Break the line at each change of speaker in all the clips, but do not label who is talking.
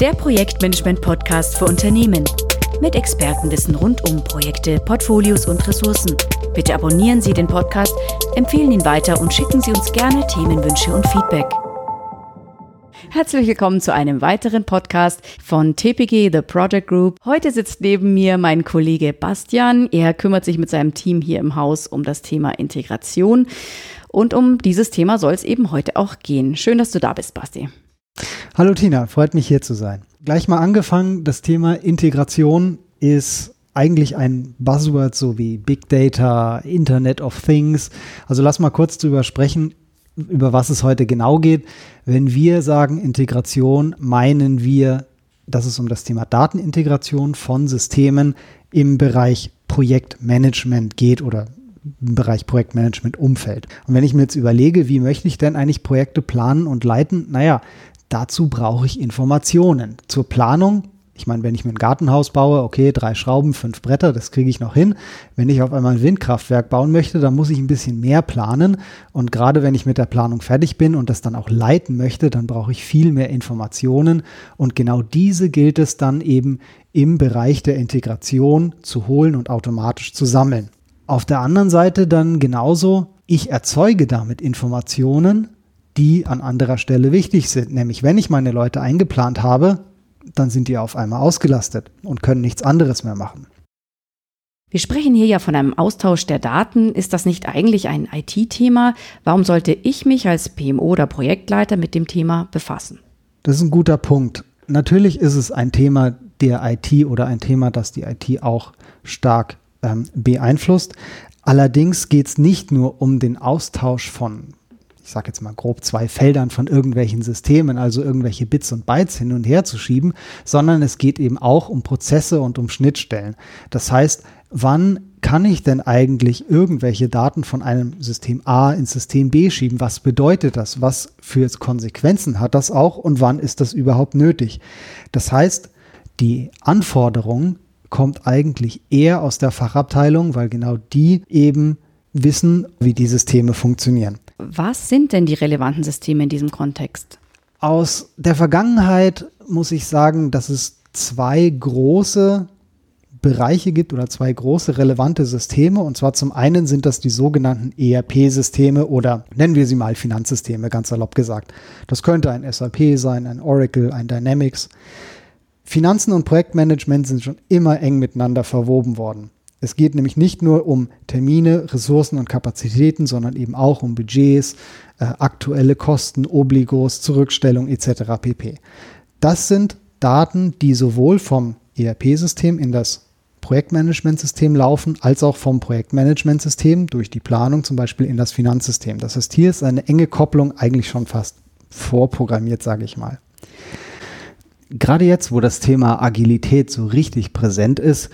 der Projektmanagement-Podcast für Unternehmen. Mit Expertenwissen rund um Projekte, Portfolios und Ressourcen. Bitte abonnieren Sie den Podcast, empfehlen ihn weiter und schicken Sie uns gerne Themenwünsche und Feedback. Herzlich willkommen zu einem weiteren Podcast von TPG The Project Group. Heute sitzt neben mir mein Kollege Bastian. Er kümmert sich mit seinem Team hier im Haus um das Thema Integration. Und um dieses Thema soll es eben heute auch gehen. Schön, dass du da bist, Basti.
Hallo Tina, freut mich hier zu sein. Gleich mal angefangen, das Thema Integration ist eigentlich ein Buzzword so wie Big Data, Internet of Things. Also lass mal kurz drüber sprechen, über was es heute genau geht. Wenn wir sagen Integration, meinen wir, dass es um das Thema Datenintegration von Systemen im Bereich Projektmanagement geht oder im Bereich Projektmanagement Umfeld. Und wenn ich mir jetzt überlege, wie möchte ich denn eigentlich Projekte planen und leiten? Naja, dazu brauche ich Informationen. Zur Planung ich meine, wenn ich mir ein Gartenhaus baue, okay, drei Schrauben, fünf Bretter, das kriege ich noch hin. Wenn ich auf einmal ein Windkraftwerk bauen möchte, dann muss ich ein bisschen mehr planen. Und gerade wenn ich mit der Planung fertig bin und das dann auch leiten möchte, dann brauche ich viel mehr Informationen. Und genau diese gilt es dann eben im Bereich der Integration zu holen und automatisch zu sammeln. Auf der anderen Seite dann genauso, ich erzeuge damit Informationen, die an anderer Stelle wichtig sind. Nämlich, wenn ich meine Leute eingeplant habe, dann sind die auf einmal ausgelastet und können nichts anderes mehr machen.
Wir sprechen hier ja von einem Austausch der Daten. Ist das nicht eigentlich ein IT-Thema? Warum sollte ich mich als PMO oder Projektleiter mit dem Thema befassen?
Das ist ein guter Punkt. Natürlich ist es ein Thema der IT oder ein Thema, das die IT auch stark ähm, beeinflusst. Allerdings geht es nicht nur um den Austausch von ich sage jetzt mal grob zwei Feldern von irgendwelchen Systemen, also irgendwelche Bits und Bytes hin und her zu schieben, sondern es geht eben auch um Prozesse und um Schnittstellen. Das heißt, wann kann ich denn eigentlich irgendwelche Daten von einem System A ins System B schieben? Was bedeutet das? Was für Konsequenzen hat das auch und wann ist das überhaupt nötig? Das heißt, die Anforderung kommt eigentlich eher aus der Fachabteilung, weil genau die eben wissen, wie die Systeme funktionieren.
Was sind denn die relevanten Systeme in diesem Kontext?
Aus der Vergangenheit muss ich sagen, dass es zwei große Bereiche gibt oder zwei große relevante Systeme. Und zwar zum einen sind das die sogenannten ERP-Systeme oder nennen wir sie mal Finanzsysteme, ganz salopp gesagt. Das könnte ein SAP sein, ein Oracle, ein Dynamics. Finanzen und Projektmanagement sind schon immer eng miteinander verwoben worden. Es geht nämlich nicht nur um Termine, Ressourcen und Kapazitäten, sondern eben auch um Budgets, äh, aktuelle Kosten, Obligos, Zurückstellung etc. pp. Das sind Daten, die sowohl vom ERP-System in das Projektmanagementsystem laufen, als auch vom Projektmanagementsystem durch die Planung zum Beispiel in das Finanzsystem. Das heißt, hier ist eine enge Kopplung eigentlich schon fast vorprogrammiert, sage ich mal. Gerade jetzt, wo das Thema Agilität so richtig präsent ist,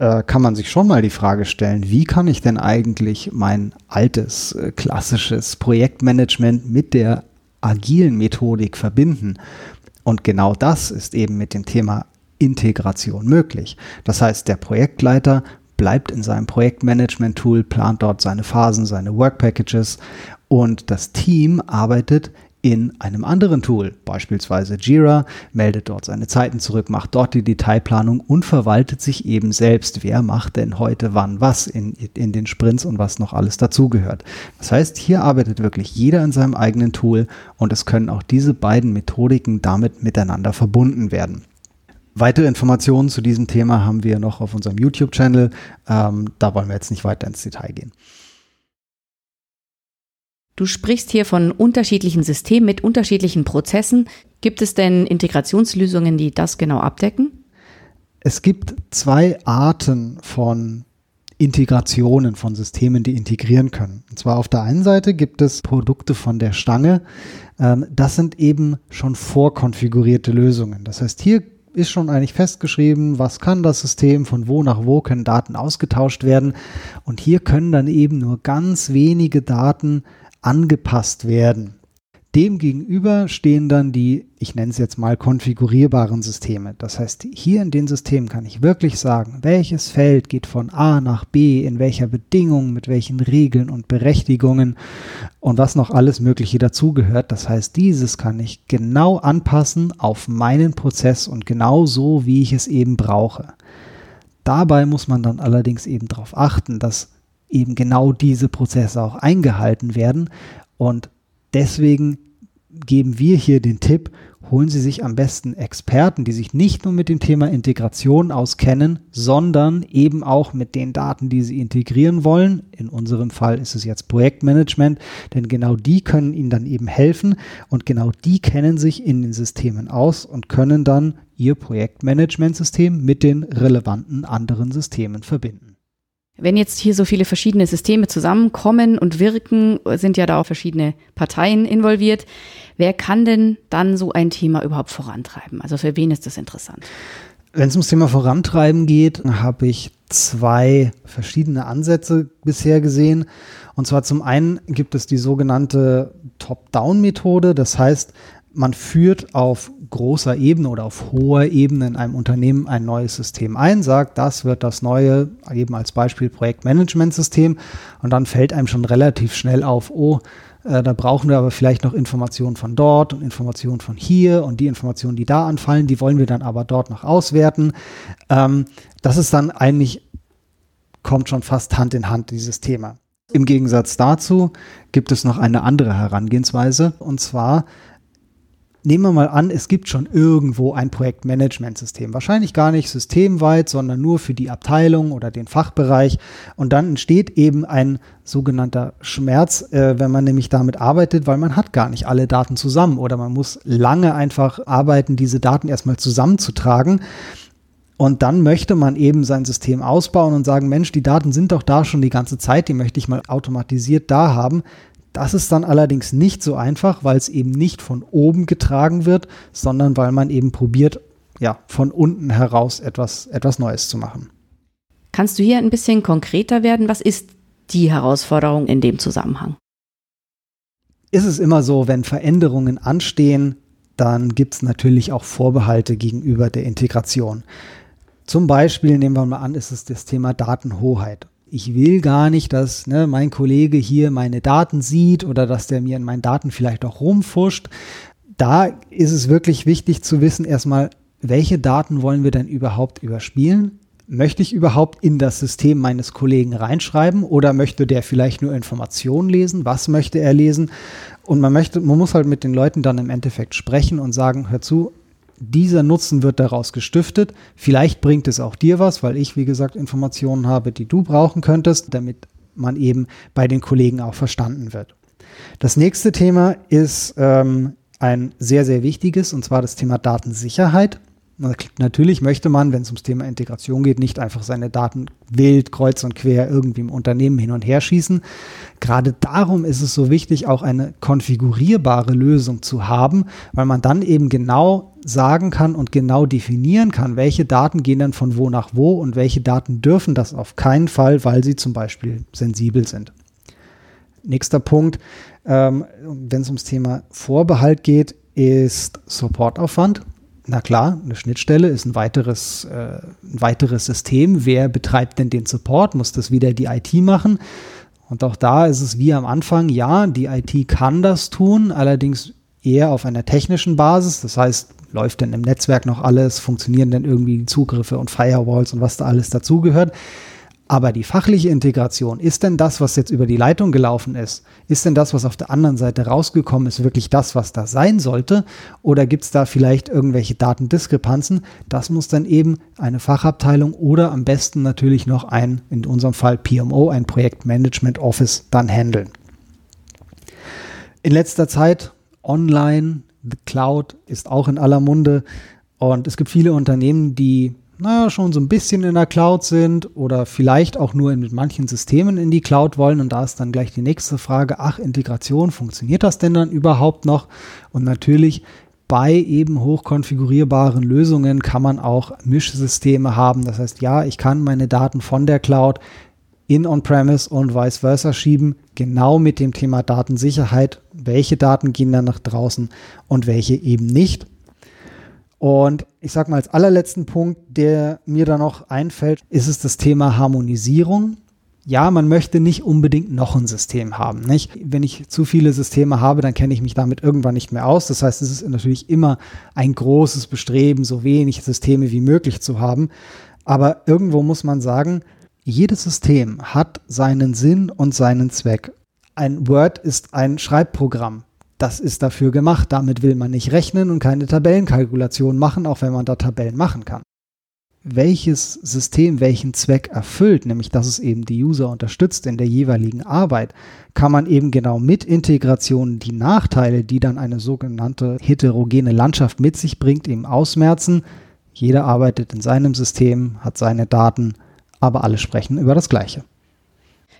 äh, kann man sich schon mal die Frage stellen, wie kann ich denn eigentlich mein altes, äh, klassisches Projektmanagement mit der agilen Methodik verbinden? Und genau das ist eben mit dem Thema Integration möglich. Das heißt, der Projektleiter bleibt in seinem Projektmanagement-Tool, plant dort seine Phasen, seine Work Packages und das Team arbeitet in einem anderen Tool, beispielsweise Jira, meldet dort seine Zeiten zurück, macht dort die Detailplanung und verwaltet sich eben selbst, wer macht denn heute wann was in, in den Sprints und was noch alles dazugehört. Das heißt, hier arbeitet wirklich jeder in seinem eigenen Tool und es können auch diese beiden Methodiken damit miteinander verbunden werden. Weitere Informationen zu diesem Thema haben wir noch auf unserem YouTube-Channel. Ähm, da wollen wir jetzt nicht weiter ins Detail gehen.
Du sprichst hier von unterschiedlichen Systemen mit unterschiedlichen Prozessen. Gibt es denn Integrationslösungen, die das genau abdecken?
Es gibt zwei Arten von Integrationen von Systemen, die integrieren können. Und zwar auf der einen Seite gibt es Produkte von der Stange. Ähm, das sind eben schon vorkonfigurierte Lösungen. Das heißt, hier ist schon eigentlich festgeschrieben, was kann das System, von wo nach wo können Daten ausgetauscht werden. Und hier können dann eben nur ganz wenige Daten angepasst werden. Demgegenüber stehen dann die, ich nenne es jetzt mal konfigurierbaren Systeme. Das heißt, hier in den Systemen kann ich wirklich sagen, welches Feld geht von A nach B, in welcher Bedingung, mit welchen Regeln und Berechtigungen und was noch alles Mögliche dazugehört. Das heißt, dieses kann ich genau anpassen auf meinen Prozess und genau so, wie ich es eben brauche. Dabei muss man dann allerdings eben darauf achten, dass eben genau diese Prozesse auch eingehalten werden und Deswegen geben wir hier den Tipp, holen Sie sich am besten Experten, die sich nicht nur mit dem Thema Integration auskennen, sondern eben auch mit den Daten, die Sie integrieren wollen. In unserem Fall ist es jetzt Projektmanagement, denn genau die können Ihnen dann eben helfen und genau die kennen sich in den Systemen aus und können dann Ihr Projektmanagementsystem mit den relevanten anderen Systemen verbinden.
Wenn jetzt hier so viele verschiedene Systeme zusammenkommen und wirken, sind ja da auch verschiedene Parteien involviert. Wer kann denn dann so ein Thema überhaupt vorantreiben? Also für wen ist das interessant?
Wenn es ums Thema Vorantreiben geht, habe ich zwei verschiedene Ansätze bisher gesehen. Und zwar zum einen gibt es die sogenannte Top-Down-Methode. Das heißt, man führt auf großer Ebene oder auf hoher Ebene in einem Unternehmen ein neues System ein, sagt, das wird das neue, eben als Beispiel Projektmanagementsystem und dann fällt einem schon relativ schnell auf, oh, äh, da brauchen wir aber vielleicht noch Informationen von dort und Informationen von hier und die Informationen, die da anfallen, die wollen wir dann aber dort noch auswerten. Ähm, das ist dann eigentlich, kommt schon fast Hand in Hand, dieses Thema. Im Gegensatz dazu gibt es noch eine andere Herangehensweise und zwar nehmen wir mal an, es gibt schon irgendwo ein Projektmanagementsystem. Wahrscheinlich gar nicht systemweit, sondern nur für die Abteilung oder den Fachbereich. Und dann entsteht eben ein sogenannter Schmerz, äh, wenn man nämlich damit arbeitet, weil man hat gar nicht alle Daten zusammen oder man muss lange einfach arbeiten, diese Daten erstmal zusammenzutragen. Und dann möchte man eben sein System ausbauen und sagen, Mensch, die Daten sind doch da schon die ganze Zeit, die möchte ich mal automatisiert da haben. Das ist dann allerdings nicht so einfach, weil es eben nicht von oben getragen wird, sondern weil man eben probiert, ja, von unten heraus etwas, etwas Neues zu machen.
Kannst du hier ein bisschen konkreter werden? Was ist die Herausforderung in dem Zusammenhang?
Ist es immer so, wenn Veränderungen anstehen, dann gibt es natürlich auch Vorbehalte gegenüber der Integration. Zum Beispiel nehmen wir mal an, ist es das Thema Datenhoheit ich will gar nicht, dass ne, mein Kollege hier meine Daten sieht oder dass der mir in meinen Daten vielleicht auch rumfuscht. Da ist es wirklich wichtig zu wissen, erstmal, welche Daten wollen wir denn überhaupt überspielen? Möchte ich überhaupt in das System meines Kollegen reinschreiben oder möchte der vielleicht nur Informationen lesen? Was möchte er lesen? Und man möchte, man muss halt mit den Leuten dann im Endeffekt sprechen und sagen, hör zu, dieser Nutzen wird daraus gestiftet. Vielleicht bringt es auch dir was, weil ich, wie gesagt, Informationen habe, die du brauchen könntest, damit man eben bei den Kollegen auch verstanden wird. Das nächste Thema ist ähm, ein sehr, sehr wichtiges, und zwar das Thema Datensicherheit. Natürlich möchte man, wenn es ums Thema Integration geht, nicht einfach seine Daten wild, kreuz und quer irgendwie im Unternehmen hin und her schießen. Gerade darum ist es so wichtig, auch eine konfigurierbare Lösung zu haben, weil man dann eben genau sagen kann und genau definieren kann, welche Daten gehen dann von wo nach wo und welche Daten dürfen das auf keinen Fall, weil sie zum Beispiel sensibel sind. Nächster Punkt, ähm, wenn es ums Thema Vorbehalt geht, ist Supportaufwand. Na klar, eine Schnittstelle ist ein weiteres, äh, ein weiteres System. Wer betreibt denn den Support? Muss das wieder die IT machen? Und auch da ist es wie am Anfang, ja, die IT kann das tun, allerdings eher auf einer technischen Basis. Das heißt, läuft denn im Netzwerk noch alles? Funktionieren denn irgendwie Zugriffe und Firewalls und was da alles dazugehört? Aber die fachliche Integration, ist denn das, was jetzt über die Leitung gelaufen ist, ist denn das, was auf der anderen Seite rausgekommen ist, wirklich das, was da sein sollte? Oder gibt es da vielleicht irgendwelche Datendiskrepanzen? Das muss dann eben eine Fachabteilung oder am besten natürlich noch ein, in unserem Fall PMO, ein Projektmanagement Office, dann handeln. In letzter Zeit online, the Cloud ist auch in aller Munde. Und es gibt viele Unternehmen, die naja, schon so ein bisschen in der Cloud sind oder vielleicht auch nur in manchen Systemen in die Cloud wollen. Und da ist dann gleich die nächste Frage, ach, Integration, funktioniert das denn dann überhaupt noch? Und natürlich bei eben hochkonfigurierbaren Lösungen kann man auch Mischsysteme haben. Das heißt, ja, ich kann meine Daten von der Cloud in On-Premise und vice versa schieben, genau mit dem Thema Datensicherheit. Welche Daten gehen dann nach draußen und welche eben nicht. Und ich sage mal als allerletzten Punkt, der mir da noch einfällt, ist es das Thema Harmonisierung. Ja, man möchte nicht unbedingt noch ein System haben. Nicht? Wenn ich zu viele Systeme habe, dann kenne ich mich damit irgendwann nicht mehr aus. Das heißt, es ist natürlich immer ein großes Bestreben, so wenig Systeme wie möglich zu haben. Aber irgendwo muss man sagen, jedes System hat seinen Sinn und seinen Zweck. Ein Word ist ein Schreibprogramm. Das ist dafür gemacht. Damit will man nicht rechnen und keine Tabellenkalkulation machen, auch wenn man da Tabellen machen kann welches System welchen Zweck erfüllt, nämlich dass es eben die User unterstützt in der jeweiligen Arbeit, kann man eben genau mit Integration die Nachteile, die dann eine sogenannte heterogene Landschaft mit sich bringt, eben ausmerzen. Jeder arbeitet in seinem System, hat seine Daten, aber alle sprechen über das Gleiche.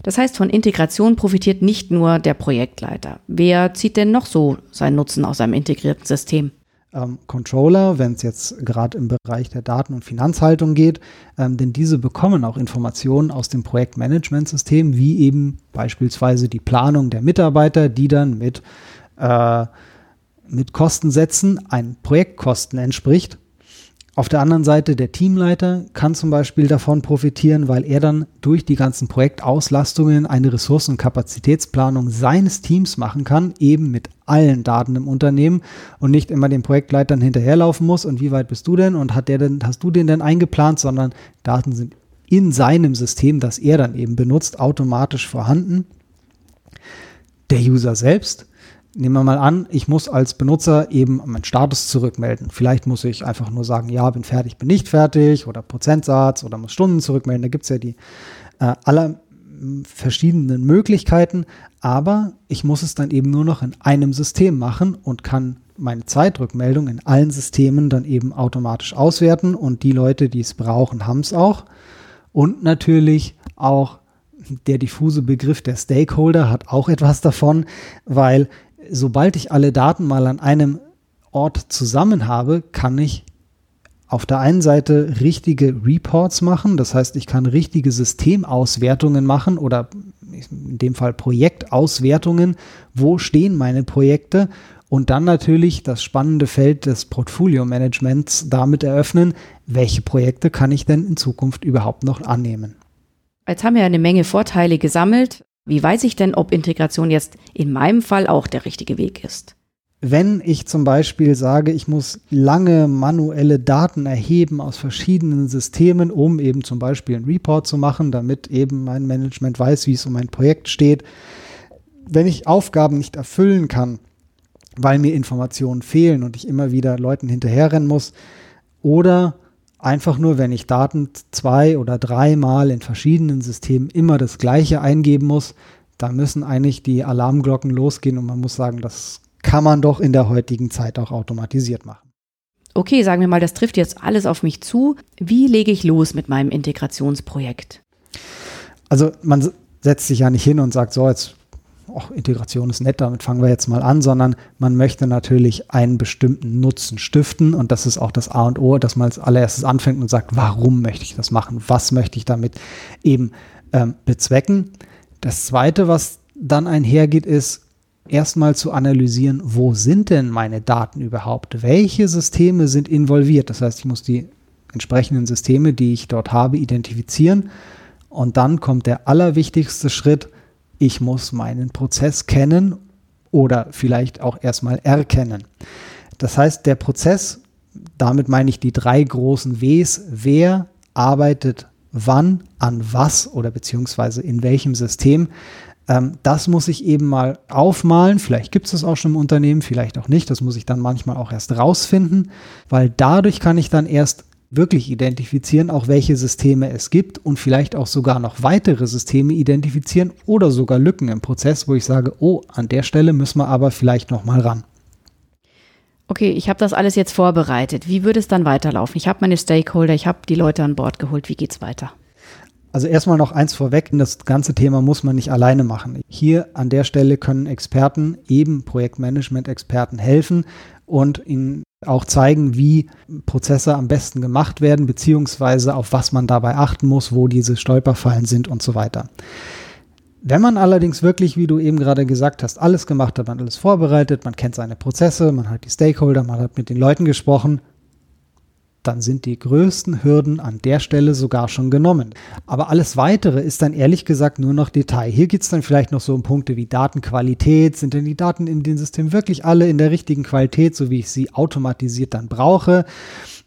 Das heißt, von Integration profitiert nicht nur der Projektleiter. Wer zieht denn noch so seinen Nutzen aus einem integrierten System?
ähm, Controller, wenn es jetzt gerade im Bereich der Daten- und Finanzhaltung geht, ähm, denn diese bekommen auch Informationen aus dem Projektmanagementsystem, wie eben beispielsweise die Planung der Mitarbeiter, die dann mit, äh, mit Kostensätzen ein Projektkosten entspricht auf der anderen Seite, der Teamleiter kann zum Beispiel davon profitieren, weil er dann durch die ganzen Projektauslastungen eine Ressourcen- und Kapazitätsplanung seines Teams machen kann, eben mit allen Daten im Unternehmen und nicht immer den Projektleitern hinterherlaufen muss. Und wie weit bist du denn? Und hat der denn, hast du den denn eingeplant, sondern Daten sind in seinem System, das er dann eben benutzt, automatisch vorhanden. Der User selbst nehmen wir mal an, ich muss als Benutzer eben meinen Status zurückmelden. Vielleicht muss ich einfach nur sagen, ja, bin fertig, bin nicht fertig oder Prozentsatz oder muss Stunden zurückmelden. Da gibt es ja die äh, aller verschiedenen Möglichkeiten, aber ich muss es dann eben nur noch in einem System machen und kann meine Zeitrückmeldung in allen Systemen dann eben automatisch auswerten und die Leute, die es brauchen, haben es auch. Und natürlich auch der diffuse Begriff der Stakeholder hat auch etwas davon, weil sobald ich alle Daten mal an einem Ort zusammen habe, kann ich auf der einen Seite richtige Reports machen, das heißt, ich kann richtige Systemauswertungen machen oder in dem Fall Projektauswertungen, wo stehen meine Projekte und dann natürlich das spannende Feld des Portfolio-Managements damit eröffnen, welche Projekte kann ich denn in Zukunft überhaupt noch annehmen.
Jetzt haben wir eine Menge Vorteile gesammelt. Wie weiß ich denn, ob Integration jetzt in meinem Fall auch der richtige Weg ist?
Wenn ich zum Beispiel sage, ich muss lange manuelle Daten erheben aus verschiedenen Systemen, um eben zum Beispiel einen Report zu machen, damit eben mein Management weiß, wie es um mein Projekt steht. Wenn ich Aufgaben nicht erfüllen kann, weil mir Informationen fehlen und ich immer wieder Leuten hinterherrennen muss, oder einfach nur, wenn ich Daten zwei oder dreimal in verschiedenen Systemen immer das gleiche eingeben muss, da müssen eigentlich die Alarmglocken losgehen und man muss sagen, das kann man doch in der heutigen Zeit auch automatisiert machen.
Okay, sagen wir mal, das trifft jetzt alles auf mich zu. Wie lege ich los mit meinem Integrationsprojekt?
Also man setzt sich ja nicht hin und sagt, so, jetzt oh, Integration ist nett, damit fangen wir jetzt mal an, sondern man möchte natürlich einen bestimmten Nutzen stiften und das ist auch das A und O, dass man als allererstes anfängt und sagt, warum möchte ich das machen? Was möchte ich damit eben ähm, bezwecken? Das Zweite, was dann einhergeht, ist erstmal zu analysieren, wo sind denn meine Daten überhaupt? Welche Systeme sind involviert? Das heißt, ich muss die entsprechenden Systeme, die ich dort habe, identifizieren. Und dann kommt der allerwichtigste Schritt, ich muss meinen Prozess kennen oder vielleicht auch erstmal erkennen. Das heißt, der Prozess, damit meine ich die drei großen Ws, wer arbeitet wann, an was oder beziehungsweise in welchem System, ähm, das muss ich eben mal aufmalen. Vielleicht gibt es das auch schon im Unternehmen, vielleicht auch nicht. Das muss ich dann manchmal auch erst rausfinden, weil dadurch kann ich dann erst wirklich identifizieren, auch welche Systeme es gibt und vielleicht auch sogar noch weitere Systeme identifizieren oder sogar Lücken im Prozess, wo ich sage, oh, an der Stelle müssen wir aber vielleicht noch mal ran.
Okay, ich habe das alles jetzt vorbereitet. Wie würde es dann weiterlaufen? Ich habe meine Stakeholder, ich habe die Leute an Bord geholt. Wie geht's weiter?
Also erstmal noch eins vorweg, das ganze Thema muss man nicht alleine machen. Hier an der Stelle können Experten, eben Projektmanagement-Experten helfen und Ihnen auch zeigen, wie Prozesse am besten gemacht werden, beziehungsweise auf was man dabei achten muss, wo diese Stolperfallen sind und so weiter. Wenn man allerdings wirklich, wie du eben gerade gesagt hast, alles gemacht hat, man alles vorbereitet, man kennt seine Prozesse, man hat die Stakeholder, man hat mit den Leuten gesprochen, dann sind die größten Hürden an der Stelle sogar schon genommen. Aber alles Weitere ist dann ehrlich gesagt nur noch Detail. Hier geht es dann vielleicht noch so um Punkte wie Datenqualität. Sind denn die Daten in dem System wirklich alle in der richtigen Qualität, so wie ich sie automatisiert dann brauche?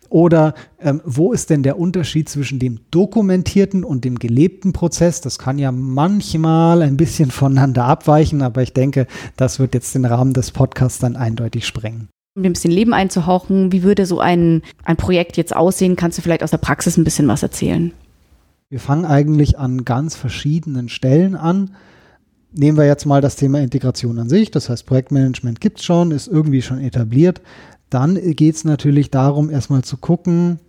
Oder ähm, wo ist denn der Unterschied zwischen dem dokumentierten und dem gelebten Prozess? Das kann ja manchmal ein bisschen voneinander abweichen, aber ich denke, das wird jetzt den Rahmen des Podcasts dann eindeutig sprengen
um ein bisschen Leben einzuhauchen. Wie würde so ein, ein Projekt jetzt aussehen? Kannst du vielleicht aus der Praxis ein bisschen was erzählen?
Wir fangen eigentlich an ganz verschiedenen Stellen an. Nehmen wir jetzt mal das Thema Integration an sich. Das heißt, Projektmanagement gibt es schon, ist irgendwie schon etabliert. Dann geht es natürlich darum, erstmal zu gucken,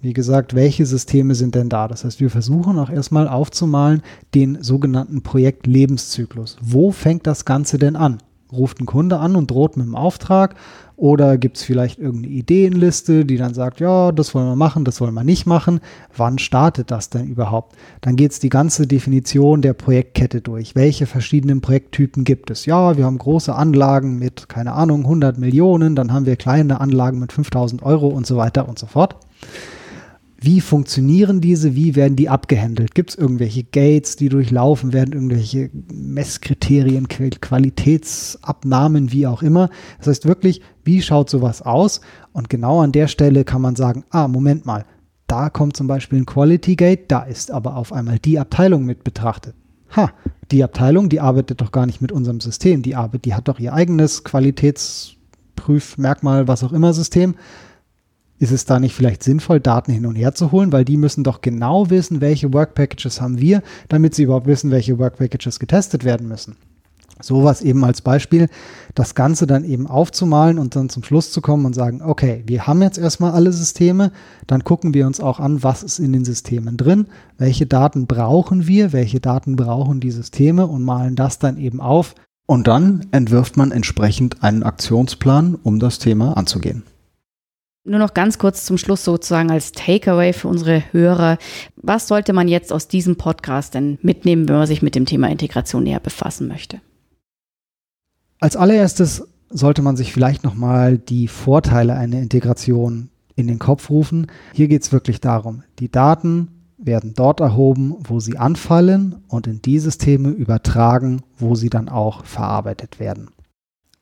wie gesagt, welche Systeme sind denn da? Das heißt, wir versuchen auch erstmal aufzumalen den sogenannten Projektlebenszyklus. Wo fängt das Ganze denn an? Ruft ein Kunde an und droht mit dem Auftrag oder gibt es vielleicht irgendeine Ideenliste, die dann sagt, ja, das wollen wir machen, das wollen wir nicht machen. Wann startet das denn überhaupt? Dann geht es die ganze Definition der Projektkette durch. Welche verschiedenen Projekttypen gibt es? Ja, wir haben große Anlagen mit, keine Ahnung, 100 Millionen, dann haben wir kleine Anlagen mit 5000 Euro und so weiter und so fort. Wie funktionieren diese? Wie werden die abgehandelt? Gibt es irgendwelche Gates, die durchlaufen werden, irgendwelche Messkriterien, Qualitätsabnahmen, wie auch immer? Das heißt wirklich, wie schaut sowas aus? Und genau an der Stelle kann man sagen, ah, Moment mal, da kommt zum Beispiel ein Quality Gate, da ist aber auf einmal die Abteilung mit betrachtet. Ha, die Abteilung, die arbeitet doch gar nicht mit unserem System, die arbeitet, die hat doch ihr eigenes Qualitätsprüfmerkmal, was auch immer System ist es da nicht vielleicht sinnvoll, Daten hin und her zu holen, weil die müssen doch genau wissen, welche Work Packages haben wir, damit sie überhaupt wissen, welche Work Packages getestet werden müssen. Sowas eben als Beispiel, das Ganze dann eben aufzumalen und dann zum Schluss zu kommen und sagen, okay, wir haben jetzt erstmal alle Systeme, dann gucken wir uns auch an, was ist in den Systemen drin, welche Daten brauchen wir, welche Daten brauchen die Systeme und malen das dann eben auf. Und dann entwirft man entsprechend einen Aktionsplan, um das Thema anzugehen.
Nur noch ganz kurz zum Schluss sozusagen als Takeaway für unsere Hörer. Was sollte man jetzt aus diesem Podcast denn mitnehmen, wenn man sich mit dem Thema Integration näher befassen möchte?
Als allererstes sollte man sich vielleicht nochmal die Vorteile einer Integration in den Kopf rufen. Hier geht es wirklich darum, die Daten werden dort erhoben, wo sie anfallen und in die Systeme übertragen, wo sie dann auch verarbeitet werden.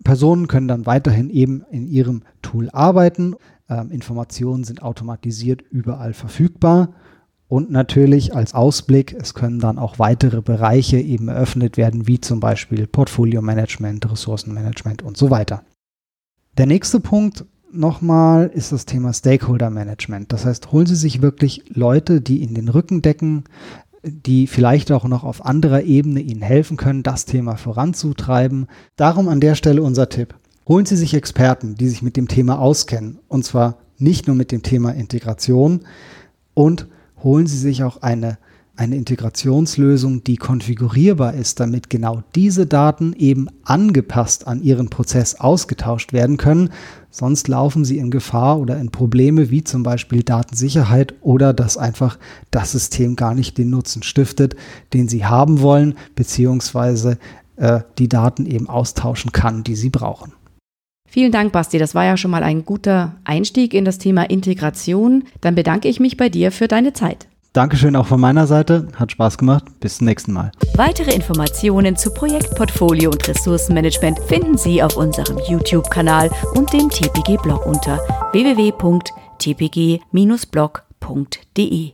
Personen können dann weiterhin eben in ihrem Tool arbeiten ähm, Informationen sind automatisiert überall verfügbar. Und natürlich als Ausblick, es können dann auch weitere Bereiche eben eröffnet werden, wie zum Beispiel Portfolio-Management, Ressourcenmanagement und so weiter. Der nächste Punkt nochmal ist das Thema Stakeholder-Management. Das heißt, holen Sie sich wirklich Leute, die in den Rücken decken, die vielleicht auch noch auf anderer Ebene Ihnen helfen können, das Thema voranzutreiben. Darum an der Stelle unser Tipp. Holen Sie sich Experten, die sich mit dem Thema auskennen, und zwar nicht nur mit dem Thema Integration, und holen Sie sich auch eine, eine Integrationslösung, die konfigurierbar ist, damit genau diese Daten eben angepasst an Ihren Prozess ausgetauscht werden können. Sonst laufen Sie in Gefahr oder in Probleme wie zum Beispiel Datensicherheit oder dass einfach das System gar nicht den Nutzen stiftet, den Sie haben wollen, beziehungsweise äh, die Daten eben austauschen kann, die Sie brauchen.
Vielen Dank, Basti. Das war ja schon mal ein guter Einstieg in das Thema Integration. Dann bedanke ich mich bei dir für deine Zeit.
Dankeschön auch von meiner Seite. Hat Spaß gemacht. Bis zum nächsten Mal.
Weitere Informationen zu Projektportfolio und Ressourcenmanagement finden Sie auf unserem YouTube-Kanal und dem TPG-Blog unter www.tpg-blog.de.